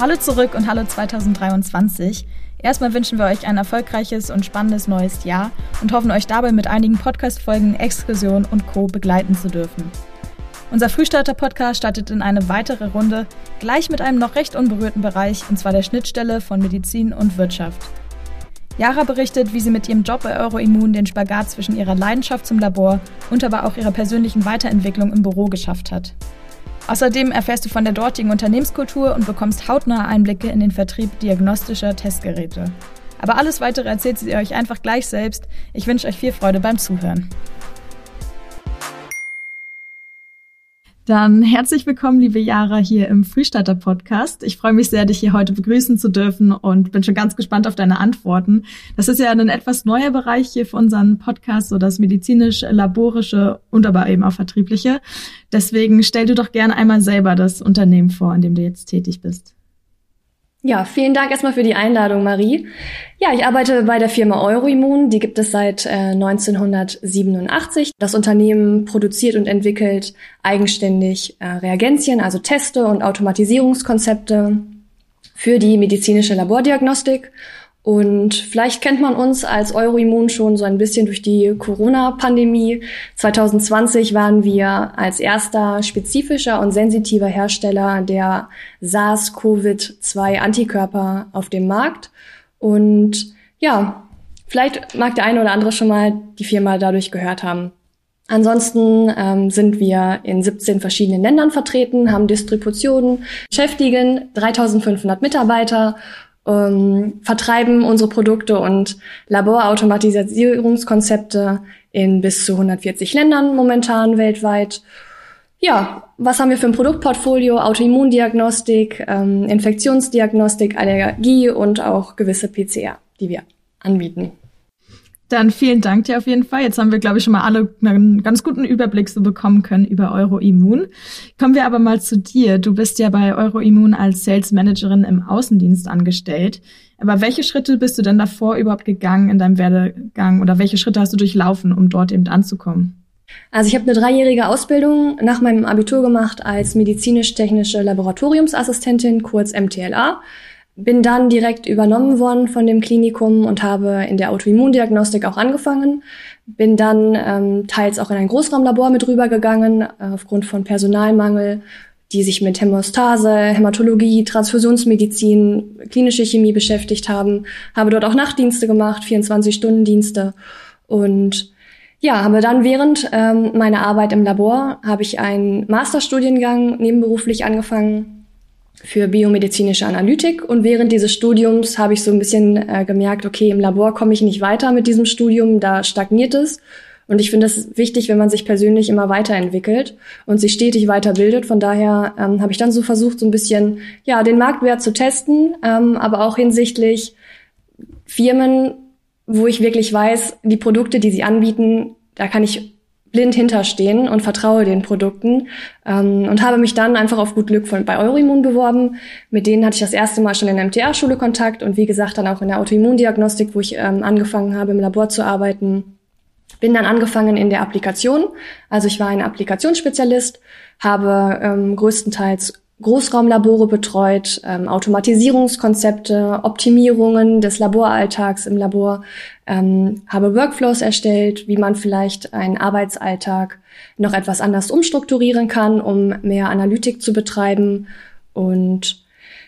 Hallo zurück und hallo 2023. Erstmal wünschen wir euch ein erfolgreiches und spannendes neues Jahr und hoffen euch dabei mit einigen Podcast-Folgen, Exkursionen und Co. begleiten zu dürfen. Unser Frühstarter-Podcast startet in eine weitere Runde, gleich mit einem noch recht unberührten Bereich, und zwar der Schnittstelle von Medizin und Wirtschaft. Yara berichtet, wie sie mit ihrem Job bei Euroimmun den Spagat zwischen ihrer Leidenschaft zum Labor und aber auch ihrer persönlichen Weiterentwicklung im Büro geschafft hat. Außerdem erfährst du von der dortigen Unternehmenskultur und bekommst hautnahe Einblicke in den Vertrieb diagnostischer Testgeräte. Aber alles weitere erzählt sie euch einfach gleich selbst. Ich wünsche euch viel Freude beim Zuhören. Dann herzlich willkommen, liebe Jara, hier im Frühstarter Podcast. Ich freue mich sehr, dich hier heute begrüßen zu dürfen und bin schon ganz gespannt auf deine Antworten. Das ist ja ein etwas neuer Bereich hier für unseren Podcast, so das medizinisch-laborische und aber eben auch vertriebliche. Deswegen stell du doch gerne einmal selber das Unternehmen vor, in dem du jetzt tätig bist. Ja, vielen Dank erstmal für die Einladung, Marie. Ja, ich arbeite bei der Firma Euroimmun. Die gibt es seit äh, 1987. Das Unternehmen produziert und entwickelt eigenständig äh, Reagenzien, also Teste und Automatisierungskonzepte für die medizinische Labordiagnostik und vielleicht kennt man uns als Euroimmun schon so ein bisschen durch die Corona-Pandemie. 2020 waren wir als erster spezifischer und sensitiver Hersteller der SARS-CoV-2-Antikörper auf dem Markt. Und ja, vielleicht mag der eine oder andere schon mal die Firma dadurch gehört haben. Ansonsten ähm, sind wir in 17 verschiedenen Ländern vertreten, haben Distributionen, beschäftigen 3500 Mitarbeiter ähm, vertreiben unsere Produkte und Laborautomatisierungskonzepte in bis zu 140 Ländern momentan weltweit. Ja, was haben wir für ein Produktportfolio? Autoimmundiagnostik, ähm, Infektionsdiagnostik, Allergie und auch gewisse PCR, die wir anbieten. Dann vielen Dank dir auf jeden Fall. Jetzt haben wir, glaube ich, schon mal alle einen ganz guten Überblick so bekommen können über Euroimmun. Kommen wir aber mal zu dir. Du bist ja bei Euroimmun als Sales Managerin im Außendienst angestellt. Aber welche Schritte bist du denn davor überhaupt gegangen in deinem Werdegang oder welche Schritte hast du durchlaufen, um dort eben anzukommen? Also ich habe eine dreijährige Ausbildung nach meinem Abitur gemacht als medizinisch-technische Laboratoriumsassistentin, kurz MTLA. Bin dann direkt übernommen worden von dem Klinikum und habe in der Autoimmundiagnostik auch angefangen. Bin dann ähm, teils auch in ein Großraumlabor mit rübergegangen, äh, aufgrund von Personalmangel, die sich mit Hämostase, Hämatologie, Transfusionsmedizin, klinische Chemie beschäftigt haben. Habe dort auch Nachtdienste gemacht, 24-Stunden-Dienste. Und ja, habe dann während ähm, meiner Arbeit im Labor habe ich einen Masterstudiengang nebenberuflich angefangen für biomedizinische Analytik und während dieses Studiums habe ich so ein bisschen äh, gemerkt, okay, im Labor komme ich nicht weiter mit diesem Studium, da stagniert es. Und ich finde es wichtig, wenn man sich persönlich immer weiterentwickelt und sich stetig weiterbildet. Von daher ähm, habe ich dann so versucht, so ein bisschen ja den Marktwert zu testen, ähm, aber auch hinsichtlich Firmen, wo ich wirklich weiß, die Produkte, die sie anbieten, da kann ich blind hinterstehen und vertraue den Produkten ähm, und habe mich dann einfach auf gut Glück von, bei Euroimmun beworben. Mit denen hatte ich das erste Mal schon in der MTA-Schule Kontakt und wie gesagt dann auch in der Autoimmundiagnostik, wo ich ähm, angefangen habe, im Labor zu arbeiten. Bin dann angefangen in der Applikation. Also ich war ein Applikationsspezialist, habe ähm, größtenteils Großraumlabore betreut, ähm, Automatisierungskonzepte, Optimierungen des Laboralltags im Labor, ähm, habe Workflows erstellt, wie man vielleicht einen Arbeitsalltag noch etwas anders umstrukturieren kann, um mehr Analytik zu betreiben und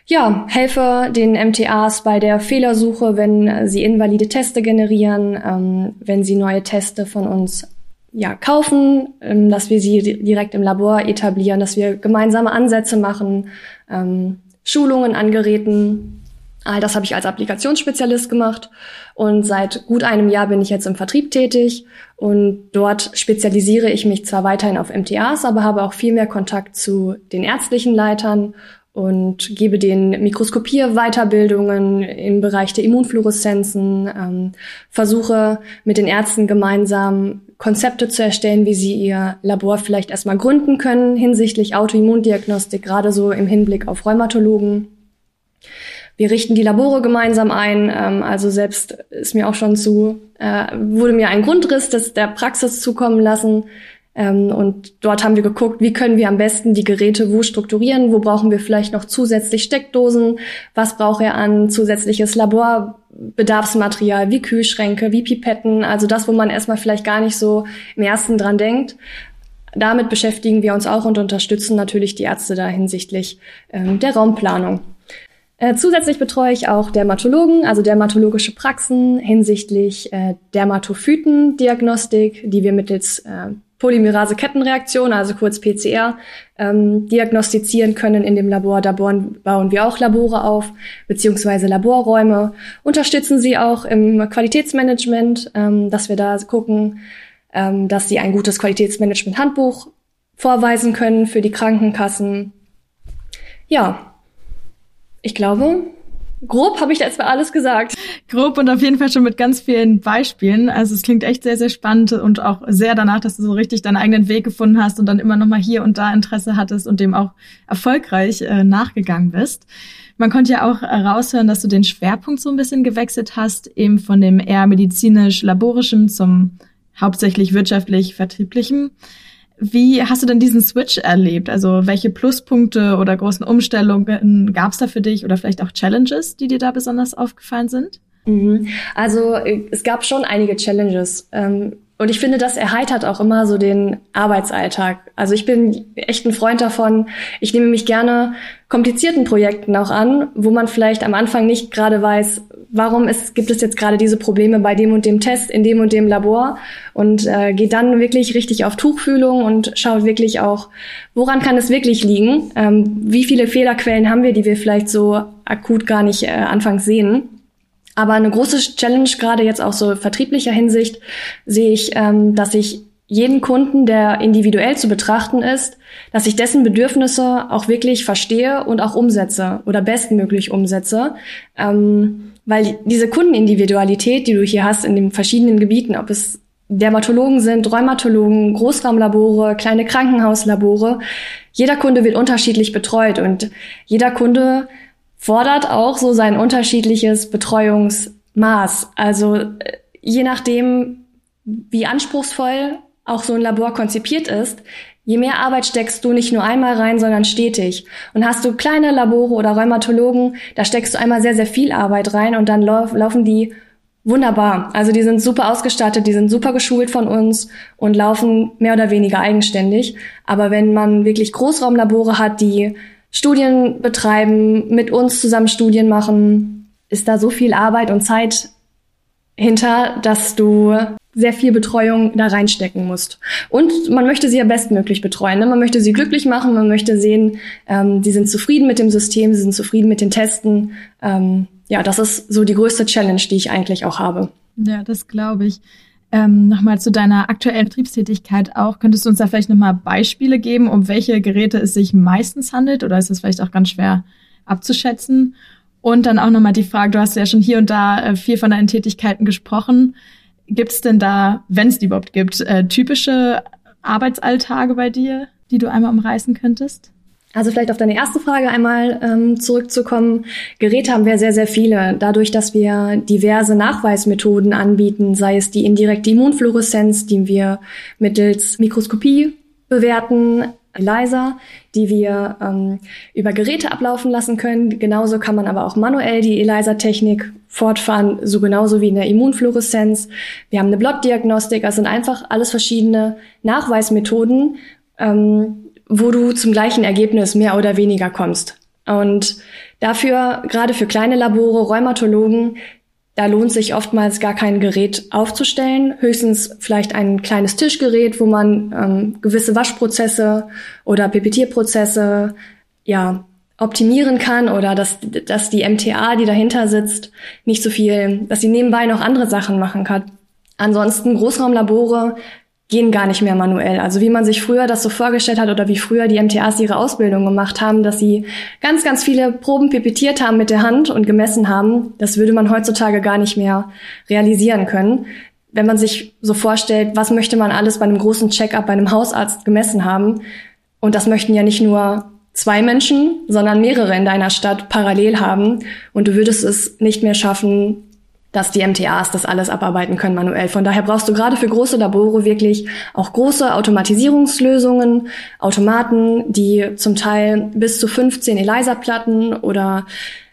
ja, helfe den MTAs bei der Fehlersuche, wenn sie invalide Teste generieren, ähm, wenn sie neue Teste von uns ja, kaufen, ähm, dass wir sie direkt im Labor etablieren, dass wir gemeinsame Ansätze machen, ähm, Schulungen an Geräten. All das habe ich als Applikationsspezialist gemacht und seit gut einem Jahr bin ich jetzt im Vertrieb tätig und dort spezialisiere ich mich zwar weiterhin auf MTAs, aber habe auch viel mehr Kontakt zu den ärztlichen Leitern und gebe den Mikroskopier-Weiterbildungen im Bereich der Immunfluoreszenzen, ähm, versuche mit den Ärzten gemeinsam Konzepte zu erstellen, wie sie ihr Labor vielleicht erstmal gründen können hinsichtlich Autoimmundiagnostik, gerade so im Hinblick auf Rheumatologen. Wir richten die Labore gemeinsam ein, ähm, also selbst ist mir auch schon zu, äh, wurde mir ein Grundriss des, der Praxis zukommen lassen, Ähm, und dort haben wir geguckt, wie können wir am besten die Geräte wo strukturieren, wo brauchen wir vielleicht noch zusätzlich Steckdosen, was braucht er an zusätzliches Laborbedarfsmaterial, wie Kühlschränke, wie Pipetten, also das, wo man erstmal vielleicht gar nicht so im ersten dran denkt. Damit beschäftigen wir uns auch und unterstützen natürlich die Ärzte da hinsichtlich ähm, der Raumplanung. Äh, zusätzlich betreue ich auch Dermatologen, also dermatologische Praxen hinsichtlich äh, Dermatophytendiagnostik, die wir mittels äh, Polymerase-Kettenreaktion, also kurz PCR, ähm, diagnostizieren können in dem Labor. Da bauen, wir auch Labore auf, beziehungsweise Laborräume, unterstützen sie auch im Qualitätsmanagement, ähm, dass wir da gucken, ähm, dass sie ein gutes Qualitätsmanagement-Handbuch vorweisen können für die Krankenkassen. Ja, ich glaube, grob habe ich jetzt mal alles gesagt. Grob und auf jeden Fall schon mit ganz vielen Beispielen. Also es klingt echt sehr, sehr spannend und auch sehr danach, dass du so richtig deinen eigenen Weg gefunden hast und dann immer noch mal hier und da Interesse hattest und dem auch erfolgreich äh, nachgegangen bist. Man konnte ja auch heraushören, dass du den Schwerpunkt so ein bisschen gewechselt hast, eben von dem eher medizinisch-laborischen zum hauptsächlich wirtschaftlich-vertrieblichen. Wie hast du denn diesen Switch erlebt? Also welche Pluspunkte oder großen Umstellungen gab es da für dich oder vielleicht auch Challenges, die dir da besonders aufgefallen sind? Mhm. Also äh, es gab schon einige Challenges. Ähm, und ich finde, das erheitert auch immer so den Arbeitsalltag. Also ich bin echt ein Freund davon. Ich nehme mich gerne komplizierten Projekten auch an, wo man vielleicht am Anfang nicht gerade weiß, warum es, gibt es jetzt gerade diese Probleme bei dem und dem Test in dem und dem Labor und äh, geht dann wirklich richtig auf Tuchfühlung und schaut wirklich auch, woran kann es wirklich liegen? Ähm, wie viele Fehlerquellen haben wir, die wir vielleicht so akut gar nicht äh, anfangs sehen? Aber eine große Challenge, gerade jetzt auch so vertrieblicher Hinsicht, sehe ich, ähm, dass ich jeden Kunden, der individuell zu betrachten ist, dass ich dessen Bedürfnisse auch wirklich verstehe und auch umsetze oder bestmöglich umsetze. Ähm, weil diese Kundenindividualität, die du hier hast in den verschiedenen Gebieten, ob es Dermatologen sind, Rheumatologen, Großraumlabore, kleine Krankenhauslabore, jeder Kunde wird unterschiedlich betreut und jeder Kunde fordert auch so sein unterschiedliches Betreuungsmaß. Also äh, je nachdem, wie anspruchsvoll auch so ein Labor konzipiert ist, je mehr Arbeit steckst du nicht nur einmal rein, sondern stetig. Und hast du kleine Labore oder Rheumatologen, da steckst du einmal sehr, sehr viel Arbeit rein und dann lauf, laufen die wunderbar. Also die sind super ausgestattet, die sind super geschult von uns und laufen mehr oder weniger eigenständig. Aber wenn man wirklich Großraumlabore hat, die Studien betreiben, mit uns zusammen Studien machen, ist da so viel Arbeit und Zeit hinter, dass du sehr viel Betreuung da reinstecken musst. Und man möchte sie ja bestmöglich betreuen. Ne? Man möchte sie glücklich machen, man möchte sehen, ähm, sie sind zufrieden mit dem System, sie sind zufrieden mit den Testen. Ähm, ja, das ist so die größte Challenge, die ich eigentlich auch habe. Ja, das glaube ich. Ähm, nochmal zu deiner aktuellen Betriebstätigkeit auch. Könntest du uns da vielleicht nochmal Beispiele geben, um welche Geräte es sich meistens handelt? Oder ist es vielleicht auch ganz schwer abzuschätzen? Und dann auch nochmal die Frage, du hast ja schon hier und da äh, viel von deinen Tätigkeiten gesprochen. Gibt es denn da, wenn es die überhaupt gibt, äh, typische Arbeitsalltage bei dir, die du einmal umreißen könntest? Also vielleicht auf deine erste Frage einmal ähm, zurückzukommen. Geräte haben wir sehr, sehr viele. Dadurch, dass wir diverse Nachweismethoden anbieten, sei es die indirekte Immunfluoreszenz, die wir mittels Mikroskopie bewerten, ELISA, die wir ähm, über Geräte ablaufen lassen können. Genauso kann man aber auch manuell die ELISA-Technik fortfahren, so genauso wie in der Immunfluoreszenz. Wir haben eine Blotdiagnostik, das sind einfach alles verschiedene Nachweismethoden, ähm, wo du zum gleichen Ergebnis mehr oder weniger kommst. Und dafür, gerade für kleine Labore, Rheumatologen, da lohnt sich oftmals gar kein Gerät aufzustellen, höchstens vielleicht ein kleines Tischgerät, wo man ähm, gewisse Waschprozesse oder Pipetierprozesse ja optimieren kann oder dass, dass die MTA, die dahinter sitzt, nicht so viel, dass sie nebenbei noch andere Sachen machen kann. Ansonsten Großraumlabore gehen gar nicht mehr manuell. Also wie man sich früher das so vorgestellt hat oder wie früher die MTAs ihre Ausbildung gemacht haben, dass sie ganz, ganz viele Proben pipettiert haben mit der Hand und gemessen haben, das würde man heutzutage gar nicht mehr realisieren können. Wenn man sich so vorstellt, was möchte man alles bei einem großen Check-up bei einem Hausarzt gemessen haben? Und das möchten ja nicht nur zwei Menschen, sondern mehrere in deiner Stadt parallel haben. Und du würdest es nicht mehr schaffen, dass die MTAs das alles abarbeiten können manuell. Von daher brauchst du gerade für große Labore wirklich auch große Automatisierungslösungen, Automaten, die zum Teil bis zu 15 ELISA-Platten oder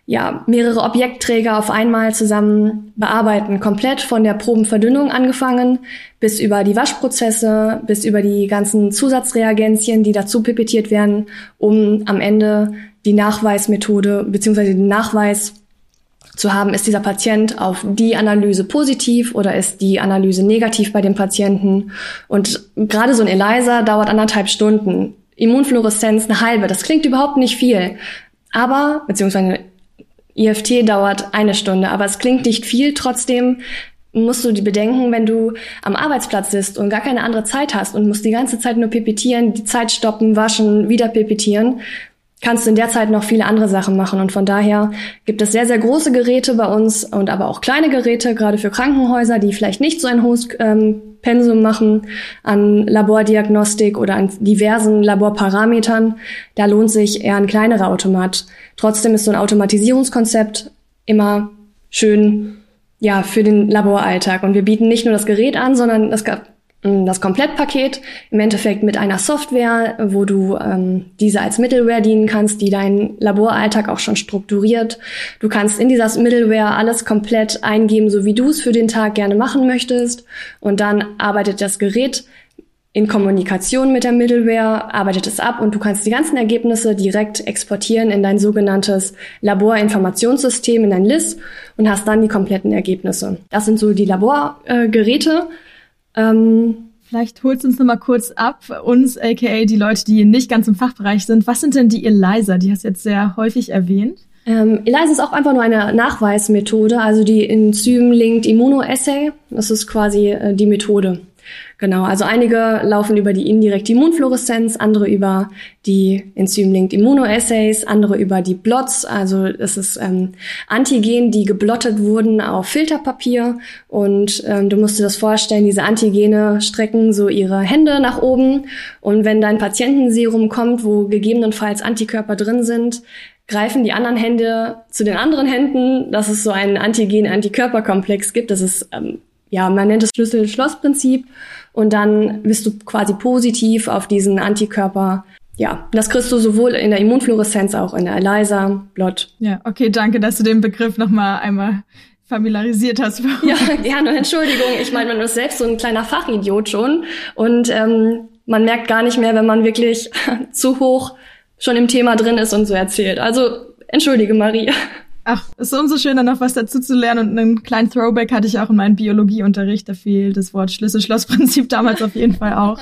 ja, mehrere Objektträger auf einmal zusammen bearbeiten, komplett von der Probenverdünnung angefangen, bis über die Waschprozesse, bis über die ganzen Zusatzreagenzien, die dazu pipettiert werden, um am Ende die Nachweismethode bzw. den Nachweis zu haben, ist dieser Patient auf die Analyse positiv oder ist die Analyse negativ bei dem Patienten. Und gerade so ein ELISA dauert anderthalb Stunden. Immunfluoreszenz eine halbe. Das klingt überhaupt nicht viel. Aber, beziehungsweise IFT dauert eine Stunde, aber es klingt nicht viel. Trotzdem musst du die bedenken, wenn du am Arbeitsplatz sitzt und gar keine andere Zeit hast und musst die ganze Zeit nur pipettieren, die Zeit stoppen, waschen, wieder pipettieren, kannst du in der Zeit noch viele andere Sachen machen. Und von daher gibt es sehr, sehr große Geräte bei uns und aber auch kleine Geräte, gerade für Krankenhäuser, die vielleicht nicht so ein hohes ähm, Pensum machen an Labordiagnostik oder an diversen Laborparametern. Da lohnt sich eher ein kleinerer Automat. Trotzdem ist so ein Automatisierungskonzept immer schön ja, für den Laboralltag. Und wir bieten nicht nur das Gerät an, sondern das das Komplettpaket im Endeffekt mit einer Software, wo du ähm, diese als Middleware dienen kannst, die deinen Laboralltag auch schon strukturiert. Du kannst in dieser Middleware alles komplett eingeben, so wie du es für den Tag gerne machen möchtest. Und dann arbeitet das Gerät in Kommunikation mit der Middleware, arbeitet es ab und du kannst die ganzen Ergebnisse direkt exportieren in dein sogenanntes Laborinformationssystem, in dein LIS und hast dann die kompletten Ergebnisse. Das sind so die Laborgeräte. Äh, ähm, Vielleicht holst du uns noch mal kurz ab, uns, aka die Leute, die nicht ganz im Fachbereich sind. Was sind denn die ELISA? Die hast du jetzt sehr häufig erwähnt. Ähm, ELISA ist auch einfach nur eine Nachweismethode, also die Enzym-Linked Immunoassay. Das ist quasi äh, die Methode. Genau, also einige laufen über die indirekte Immunfluoreszenz, andere über die Enzym-Linked Immunoassays, andere über die Blots, also es ist ähm, Antigen, die geblottet wurden auf Filterpapier. Und ähm, du musst dir das vorstellen, diese Antigene strecken so ihre Hände nach oben. Und wenn dein Patientenserum kommt, wo gegebenenfalls Antikörper drin sind, greifen die anderen Hände zu den anderen Händen, dass es so einen Antigen-Antikörperkomplex gibt. Das ist ähm, ja, man nennt es Schlüssel-Schloss-Prinzip und dann bist du quasi positiv auf diesen Antikörper. Ja, das kriegst du sowohl in der Immunfluoreszenz, auch in der ELISA, Blot. Ja, okay, danke, dass du den Begriff nochmal einmal familiarisiert hast. ja, gerne, Entschuldigung. Ich meine, man ist selbst so ein kleiner Fachidiot schon und ähm, man merkt gar nicht mehr, wenn man wirklich zu hoch schon im Thema drin ist und so erzählt. Also, entschuldige, Marie. Ach, ist umso schöner, noch was dazu zu lernen. Und einen kleinen Throwback hatte ich auch in meinem Biologieunterricht. Da fiel das Wort Schlüssel-Schloss-Prinzip damals auf jeden Fall auch.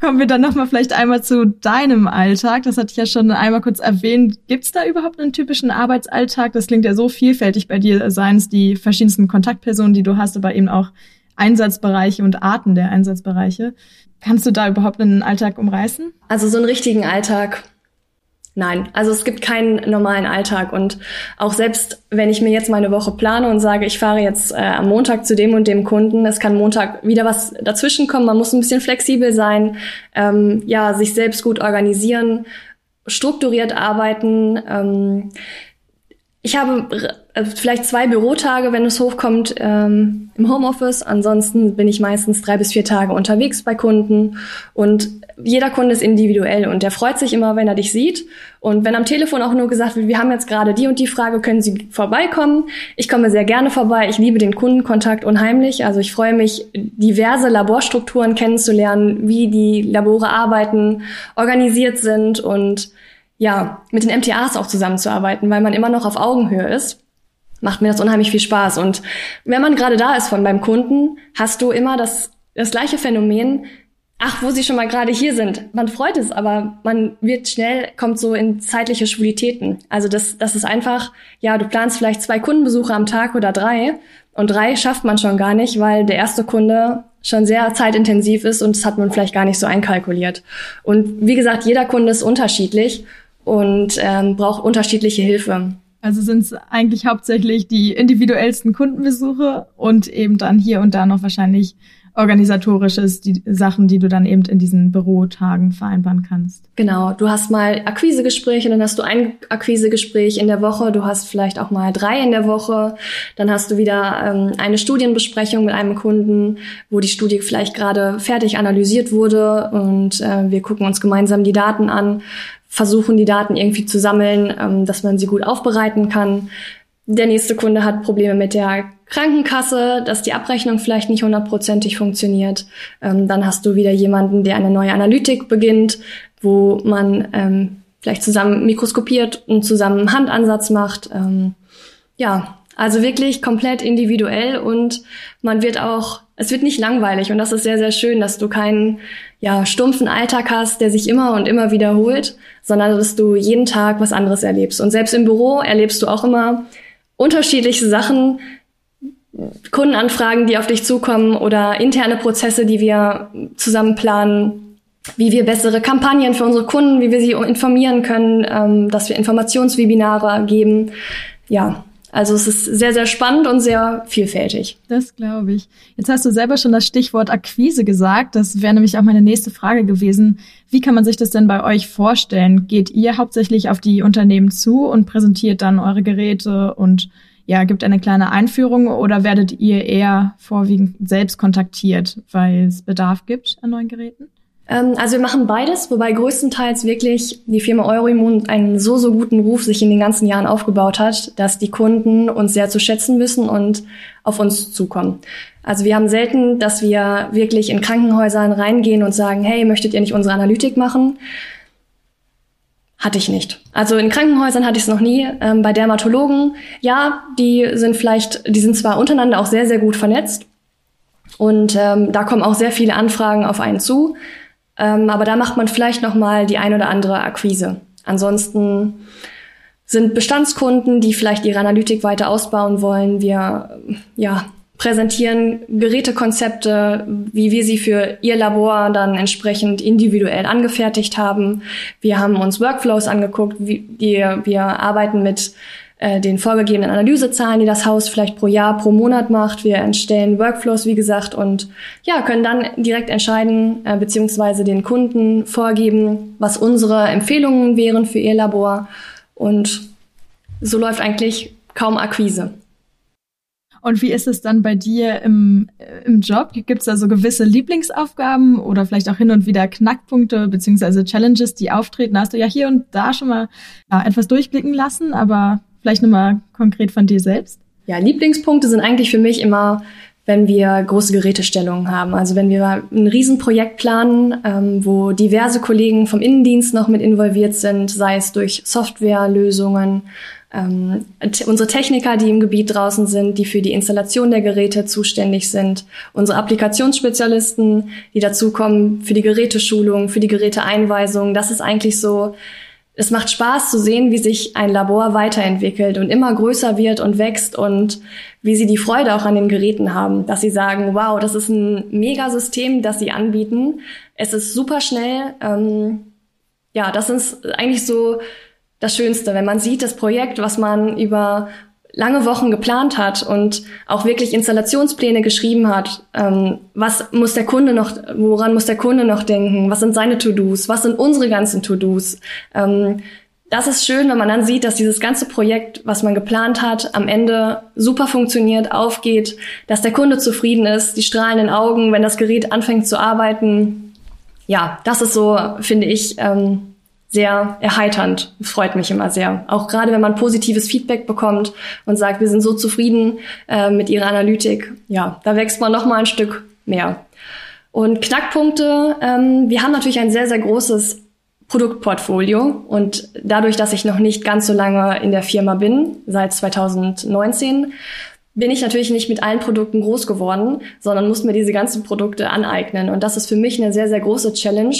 Kommen wir dann nochmal vielleicht einmal zu deinem Alltag. Das hatte ich ja schon einmal kurz erwähnt. Gibt's da überhaupt einen typischen Arbeitsalltag? Das klingt ja so vielfältig bei dir, seien es die verschiedensten Kontaktpersonen, die du hast, aber eben auch Einsatzbereiche und Arten der Einsatzbereiche. Kannst du da überhaupt einen Alltag umreißen? Also so einen richtigen Alltag Nein, also es gibt keinen normalen Alltag und auch selbst wenn ich mir jetzt meine Woche plane und sage, ich fahre jetzt äh, am Montag zu dem und dem Kunden, es kann Montag wieder was dazwischen kommen, man muss ein bisschen flexibel sein, ähm, ja, sich selbst gut organisieren, strukturiert arbeiten. Ähm, ich habe äh, vielleicht zwei Bürotage, wenn es hochkommt, ähm, im Homeoffice. Ansonsten bin ich meistens drei bis vier Tage unterwegs bei Kunden. Und jeder Kunde ist individuell und der freut sich immer, wenn er dich sieht. Und wenn am Telefon auch nur gesagt wird, wir haben jetzt gerade die und die Frage, können Sie vorbeikommen? Ich komme sehr gerne vorbei. Ich liebe den Kundenkontakt unheimlich. Also ich freue mich, diverse Laborstrukturen kennenzulernen, wie die Labore arbeiten, organisiert sind und ja, mit den MTAs auch zusammenzuarbeiten, weil man immer noch auf Augenhöhe ist, macht mir das unheimlich viel Spaß. Und wenn man gerade da ist von beim Kunden, hast du immer das, das gleiche Phänomen, ach, wo sie schon mal gerade hier sind. Man freut es, aber man wird schnell, kommt so in zeitliche Schwulitäten. Also das, das ist einfach, ja, du planst vielleicht zwei Kundenbesuche am Tag oder drei und drei schafft man schon gar nicht, weil der erste Kunde schon sehr zeitintensiv ist und das hat man vielleicht gar nicht so einkalkuliert. Und wie gesagt, jeder Kunde ist unterschiedlich und ähm, braucht unterschiedliche Hilfe. Also sind es eigentlich hauptsächlich die individuellsten Kundenbesuche und eben dann hier und da noch wahrscheinlich organisatorisches, die Sachen, die du dann eben in diesen Bürotagen vereinbaren kannst. Genau, du hast mal Akquisegespräche, dann hast du ein Akquisegespräch in der Woche, du hast vielleicht auch mal drei in der Woche, dann hast du wieder ähm, eine Studienbesprechung mit einem Kunden, wo die Studie vielleicht gerade fertig analysiert wurde und äh, wir gucken uns gemeinsam die Daten an, versuchen die Daten irgendwie zu sammeln, ähm, dass man sie gut aufbereiten kann. Der nächste Kunde hat Probleme mit der Krankenkasse, dass die Abrechnung vielleicht nicht hundertprozentig funktioniert. Ähm, dann hast du wieder jemanden, der eine neue Analytik beginnt, wo man ähm, vielleicht zusammen mikroskopiert und zusammen Handansatz macht. Ähm, ja, also wirklich komplett individuell und man wird auch, es wird nicht langweilig und das ist sehr, sehr schön, dass du keinen ja, stumpfen Alltag hast, der sich immer und immer wiederholt, sondern dass du jeden Tag was anderes erlebst. Und selbst im Büro erlebst du auch immer unterschiedliche Sachen, Kundenanfragen, die auf dich zukommen oder interne Prozesse, die wir zusammen planen, wie wir bessere Kampagnen für unsere Kunden, wie wir sie informieren können, ähm, dass wir Informationswebinare geben. Ja, also es ist sehr, sehr spannend und sehr vielfältig. Das glaube ich. Jetzt hast du selber schon das Stichwort Akquise gesagt. Das wäre nämlich auch meine nächste Frage gewesen. Wie kann man sich das denn bei euch vorstellen? Geht ihr hauptsächlich auf die Unternehmen zu und präsentiert dann eure Geräte und ja, gibt eine kleine Einführung oder werdet ihr eher vorwiegend selbst kontaktiert, weil es Bedarf gibt an neuen Geräten? Ähm, also wir machen beides, wobei größtenteils wirklich die Firma Euroimmun einen so, so guten Ruf sich in den ganzen Jahren aufgebaut hat, dass die Kunden uns sehr zu schätzen wissen und auf uns zukommen. Also wir haben selten, dass wir wirklich in Krankenhäusern reingehen und sagen, hey, möchtet ihr nicht unsere Analytik machen? Hatte ich nicht. Also in Krankenhäusern hatte ich es noch nie. Ähm, bei Dermatologen, ja, die sind vielleicht, die sind zwar untereinander auch sehr, sehr gut vernetzt. Und ähm, da kommen auch sehr viele Anfragen auf einen zu. Ähm, aber da macht man vielleicht noch mal die ein oder andere Akquise. Ansonsten sind Bestandskunden, die vielleicht ihre Analytik weiter ausbauen wollen. Wir ja, präsentieren Gerätekonzepte, wie wir sie für ihr Labor dann entsprechend individuell angefertigt haben. Wir haben uns Workflows angeguckt, wie wir, wir arbeiten mit äh, den vorgegebenen Analysezahlen, die das Haus vielleicht pro Jahr, pro Monat macht. Wir entstellen Workflows, wie gesagt, und ja, können dann direkt entscheiden, äh, beziehungsweise den Kunden vorgeben, was unsere Empfehlungen wären für ihr Labor. Und so läuft eigentlich kaum Akquise. Und wie ist es dann bei dir im, äh, im Job? Gibt es da so gewisse Lieblingsaufgaben oder vielleicht auch hin und wieder Knackpunkte beziehungsweise Challenges, die auftreten? hast du ja hier und da schon mal ja, etwas durchblicken lassen, aber vielleicht nochmal konkret von dir selbst. Ja, Lieblingspunkte sind eigentlich für mich immer, wenn wir große Gerätestellungen haben. Also wenn wir ein Riesenprojekt planen, ähm, wo diverse Kollegen vom Innendienst noch mit involviert sind, sei es durch Softwarelösungen, ähm, unsere Techniker, die im Gebiet draußen sind, die für die Installation der Geräte zuständig sind, unsere Applikationsspezialisten, die dazukommen für die Geräteschulung, für die Geräteeinweisung. Das ist eigentlich so, es macht Spaß zu sehen, wie sich ein Labor weiterentwickelt und immer größer wird und wächst und wie sie die Freude auch an den Geräten haben, dass sie sagen, wow, das ist ein Megasystem, das sie anbieten. Es ist super schnell. Ähm, ja, das ist eigentlich so das Schönste, wenn man sieht, das Projekt, was man über lange Wochen geplant hat und auch wirklich Installationspläne geschrieben hat. Ähm, was muss der Kunde noch, woran muss der Kunde noch denken? Was sind seine To-Dos? Was sind unsere ganzen To-Dos? Ähm, das ist schön, wenn man dann sieht, dass dieses ganze Projekt, was man geplant hat, am Ende super funktioniert, aufgeht, dass der Kunde zufrieden ist, die strahlenden Augen, wenn das Gerät anfängt zu arbeiten. Ja, das ist so, finde ich, ähm, sehr erheiternd. Freut mich immer sehr. Auch gerade wenn man positives Feedback bekommt und sagt, wir sind so zufrieden äh, mit Ihrer Analytik. Ja, da wächst man noch mal ein Stück mehr. Und Knackpunkte, ähm, wir haben natürlich ein sehr, sehr großes Produktportfolio und dadurch, dass ich noch nicht ganz so lange in der Firma bin, seit 2019, bin ich natürlich nicht mit allen Produkten groß geworden, sondern muss mir diese ganzen Produkte aneignen. Und das ist für mich eine sehr, sehr große Challenge,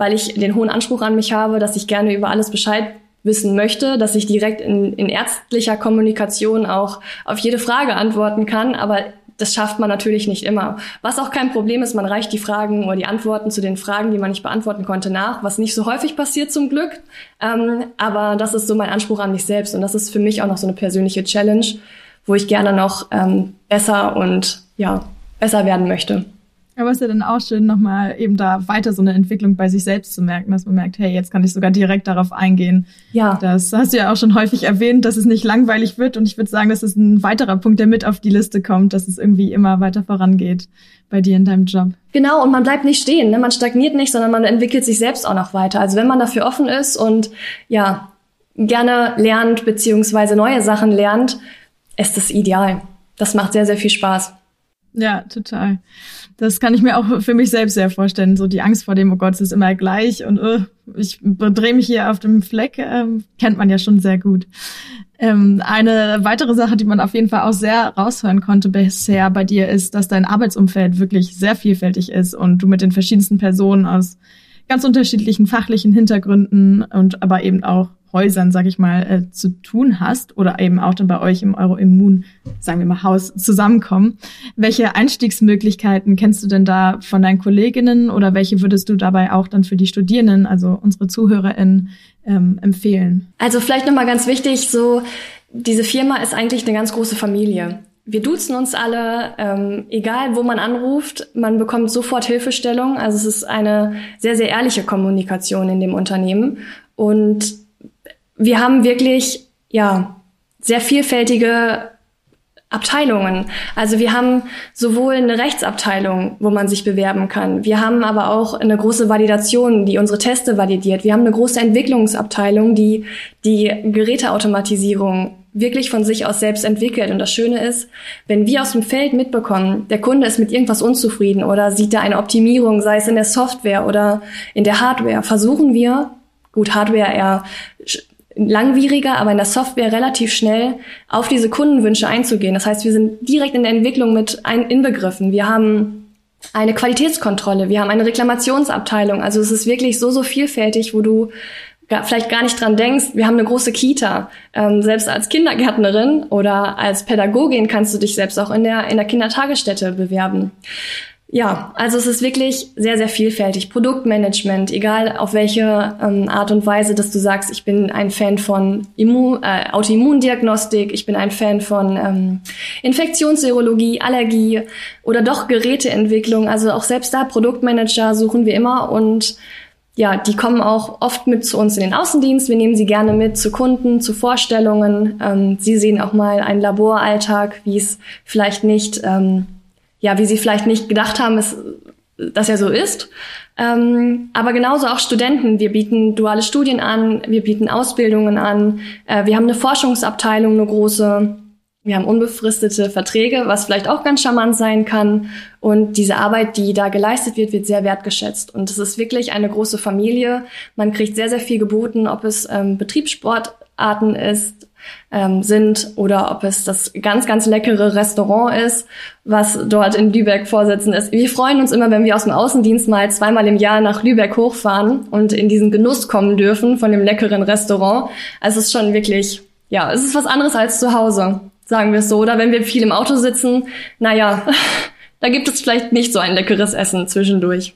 weil ich den hohen Anspruch an mich habe, dass ich gerne über alles Bescheid wissen möchte, dass ich direkt in, in ärztlicher Kommunikation auch auf jede Frage antworten kann, aber das schafft man natürlich nicht immer. Was auch kein Problem ist, man reicht die Fragen oder die Antworten zu den Fragen, die man nicht beantworten konnte, nach, was nicht so häufig passiert zum Glück. Ähm, aber das ist so mein Anspruch an mich selbst und das ist für mich auch noch so eine persönliche Challenge, wo ich gerne noch ähm, besser und ja besser werden möchte. Aber es ist ja dann auch schön, nochmal eben da weiter so eine Entwicklung bei sich selbst zu merken, dass man merkt, hey, jetzt kann ich sogar direkt darauf eingehen. Ja. Das hast du ja auch schon häufig erwähnt, dass es nicht langweilig wird. Und ich würde sagen, das ist ein weiterer Punkt, der mit auf die Liste kommt, dass es irgendwie immer weiter vorangeht bei dir in deinem Job. Genau, und man bleibt nicht stehen, ne? man stagniert nicht, sondern man entwickelt sich selbst auch noch weiter. Also wenn man dafür offen ist und ja, gerne lernt, beziehungsweise neue Sachen lernt, ist das ideal. Das macht sehr, sehr viel Spaß. Ja, total. Das kann ich mir auch für mich selbst sehr vorstellen. So die Angst vor dem, oh Gott, es ist immer gleich und uh, ich drehe mich hier auf dem Fleck, ähm, kennt man ja schon sehr gut. Ähm, eine weitere Sache, die man auf jeden Fall auch sehr raushören konnte bisher bei dir, ist, dass dein Arbeitsumfeld wirklich sehr vielfältig ist und du mit den verschiedensten Personen aus ganz unterschiedlichen fachlichen Hintergründen und aber eben auch Häusern, sag ich mal, äh, zu tun hast oder eben auch dann bei euch im Euroimmun, sagen wir mal, Haus zusammenkommen. Welche Einstiegsmöglichkeiten kennst du denn da von deinen Kolleginnen oder welche würdest du dabei auch dann für die Studierenden, also unsere ZuhörerInnen, ähm, empfehlen? Also vielleicht nochmal ganz wichtig, so diese Firma ist eigentlich eine ganz große Familie. Wir duzen uns alle, ähm, egal wo man anruft, man bekommt sofort Hilfestellung. Also es ist eine sehr, sehr ehrliche Kommunikation in dem Unternehmen. Und wir haben wirklich, ja, sehr vielfältige Abteilungen. Also wir haben sowohl eine Rechtsabteilung, wo man sich bewerben kann. Wir haben aber auch eine große Validation, die unsere Teste validiert. Wir haben eine große Entwicklungsabteilung, die die Geräteautomatisierung wirklich von sich aus selbst entwickelt. Und das Schöne ist, wenn wir aus dem Feld mitbekommen, der Kunde ist mit irgendwas unzufrieden oder sieht da eine Optimierung, sei es in der Software oder in der Hardware, versuchen wir, gut, Hardware eher langwieriger, aber in der Software relativ schnell auf diese Kundenwünsche einzugehen. Das heißt, wir sind direkt in der Entwicklung mit ein inbegriffen. Wir haben eine Qualitätskontrolle, wir haben eine Reklamationsabteilung. Also es ist wirklich so, so vielfältig, wo du vielleicht gar nicht dran denkst, wir haben eine große Kita. Ähm, selbst als Kindergärtnerin oder als Pädagogin kannst du dich selbst auch in der, in der Kindertagesstätte bewerben. Ja, also es ist wirklich sehr, sehr vielfältig. Produktmanagement, egal auf welche ähm, Art und Weise, dass du sagst, ich bin ein Fan von Immun, äh, Autoimmundiagnostik, ich bin ein Fan von ähm, Infektionsserologie, Allergie oder doch Geräteentwicklung. Also auch selbst da Produktmanager suchen wir immer und ja, die kommen auch oft mit zu uns in den Außendienst. Wir nehmen sie gerne mit zu Kunden, zu Vorstellungen. Ähm, sie sehen auch mal einen Laboralltag, wie es vielleicht nicht ähm, ja, wie sie vielleicht nicht gedacht haben, ist, dass er so ist. Ähm, aber genauso auch Studenten. Wir bieten duale Studien an, wir bieten Ausbildungen an, äh, wir haben eine Forschungsabteilung, eine große. Wir haben unbefristete Verträge, was vielleicht auch ganz charmant sein kann. Und diese Arbeit, die da geleistet wird, wird sehr wertgeschätzt. Und es ist wirklich eine große Familie. Man kriegt sehr, sehr viel geboten, ob es ähm, Betriebssportarten ist, ähm, sind oder ob es das ganz, ganz leckere Restaurant ist, was dort in Lübeck vorsitzen ist. Wir freuen uns immer, wenn wir aus dem Außendienst mal zweimal im Jahr nach Lübeck hochfahren und in diesen Genuss kommen dürfen von dem leckeren Restaurant. Also es ist schon wirklich, ja, es ist was anderes als zu Hause, sagen wir es so. Oder wenn wir viel im Auto sitzen, naja, da gibt es vielleicht nicht so ein leckeres Essen zwischendurch.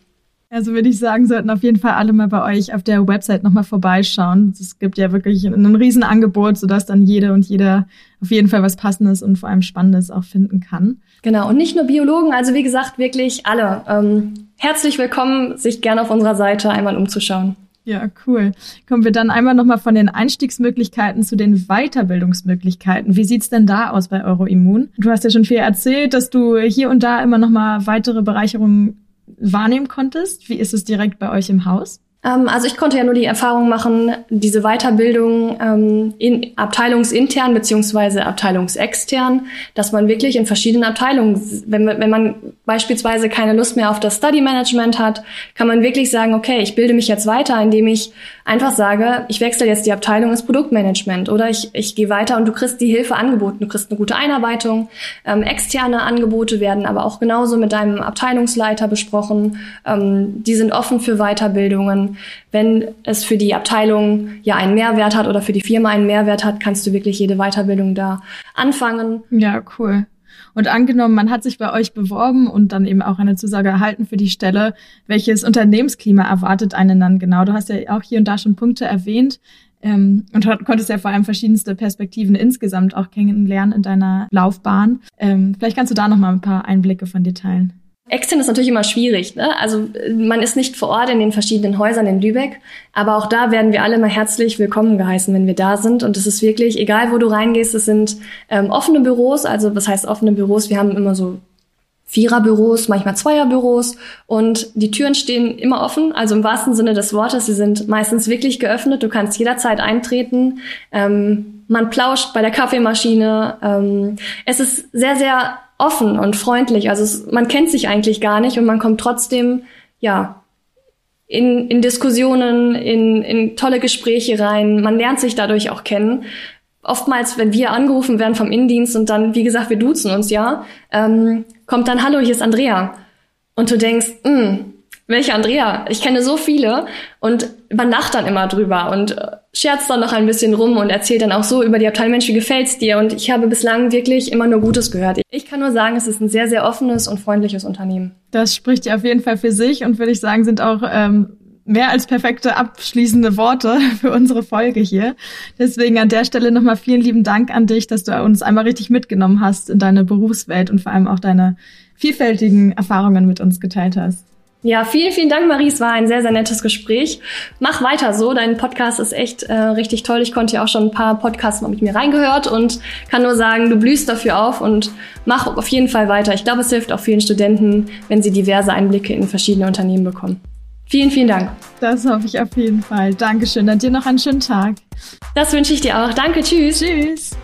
Also würde ich sagen, sollten auf jeden Fall alle mal bei euch auf der Website nochmal vorbeischauen. Es gibt ja wirklich ein Riesenangebot, sodass dann jede und jeder auf jeden Fall was Passendes und vor allem Spannendes auch finden kann. Genau, und nicht nur Biologen, also wie gesagt, wirklich alle. Ähm, herzlich willkommen, sich gerne auf unserer Seite einmal umzuschauen. Ja, cool. Kommen wir dann einmal nochmal von den Einstiegsmöglichkeiten zu den Weiterbildungsmöglichkeiten. Wie sieht's denn da aus bei Euroimmun? Du hast ja schon viel erzählt, dass du hier und da immer nochmal weitere Bereicherungen wahrnehmen konntest? Wie ist es direkt bei euch im Haus? Ähm, also ich konnte ja nur die Erfahrung machen, diese Weiterbildung ähm, in abteilungsintern beziehungsweise abteilungsextern, dass man wirklich in verschiedenen Abteilungen, wenn, wenn man beispielsweise keine Lust mehr auf das Study Management hat, kann man wirklich sagen, okay, ich bilde mich jetzt weiter, indem ich einfach sage, ich wechsle jetzt die Abteilung ins Produktmanagement oder ich, ich gehe weiter und du kriegst die Hilfe angeboten, du kriegst eine gute Einarbeitung. Ähm, externe Angebote werden aber auch genauso mit deinem Abteilungsleiter besprochen. Ähm, die sind offen für Weiterbildungen. Wenn es für die Abteilung ja einen Mehrwert hat oder für die Firma einen Mehrwert hat, kannst du wirklich jede Weiterbildung da anfangen. Ja, cool. Und angenommen, man hat sich bei euch beworben und dann eben auch eine Zusage erhalten für die Stelle, welches Unternehmensklima erwartet einen dann genau? Du hast ja auch hier und da schon Punkte erwähnt ähm, und konntest ja vor allem verschiedenste Perspektiven insgesamt auch kennenlernen in deiner Laufbahn. Ähm, vielleicht kannst du da noch mal ein paar Einblicke von dir teilen. Extern ist natürlich immer schwierig. Ne? Also man ist nicht vor Ort in den verschiedenen Häusern in Lübeck, aber auch da werden wir alle mal herzlich willkommen geheißen, wenn wir da sind. Und es ist wirklich, egal wo du reingehst, es sind ähm, offene Büros. Also was heißt offene Büros? Wir haben immer so Viererbüros, manchmal Zweierbüros und die Türen stehen immer offen, also im wahrsten Sinne des Wortes. Sie sind meistens wirklich geöffnet. Du kannst jederzeit eintreten. Ähm, man plauscht bei der Kaffeemaschine. Ähm, es ist sehr, sehr offen und freundlich. Also es, man kennt sich eigentlich gar nicht und man kommt trotzdem, ja, in, in Diskussionen, in, in tolle Gespräche rein. Man lernt sich dadurch auch kennen oftmals, wenn wir angerufen werden vom Innendienst und dann, wie gesagt, wir duzen uns ja, ähm, kommt dann, hallo, hier ist Andrea. Und du denkst, hm, welche Andrea? Ich kenne so viele und man lacht dann immer drüber und äh, scherzt dann noch ein bisschen rum und erzählt dann auch so über die Abteilung Mensch, wie gefällt's dir? Und ich habe bislang wirklich immer nur Gutes gehört. Ich kann nur sagen, es ist ein sehr, sehr offenes und freundliches Unternehmen. Das spricht ja auf jeden Fall für sich und würde ich sagen, sind auch ähm, mehr als perfekte abschließende Worte für unsere Folge hier. Deswegen an der Stelle nochmal vielen lieben Dank an dich, dass du uns einmal richtig mitgenommen hast in deine Berufswelt und vor allem auch deine vielfältigen Erfahrungen mit uns geteilt hast. Ja, vielen, vielen Dank, Marie. Es war ein sehr, sehr nettes Gespräch. Mach weiter so. Dein Podcast ist echt äh, richtig toll. Ich konnte ja auch schon ein paar Podcasts mal mit mir reingehört und kann nur sagen, du blühst dafür auf und mach auf jeden Fall weiter. Ich glaube, es hilft auch vielen Studenten, wenn sie diverse Einblicke in verschiedene Unternehmen bekommen. Vielen, vielen Dank. Das hoffe ich auf jeden Fall. Dankeschön. Dann dir noch einen schönen Tag. Das wünsche ich dir auch. Danke. Tschüss. Tschüss.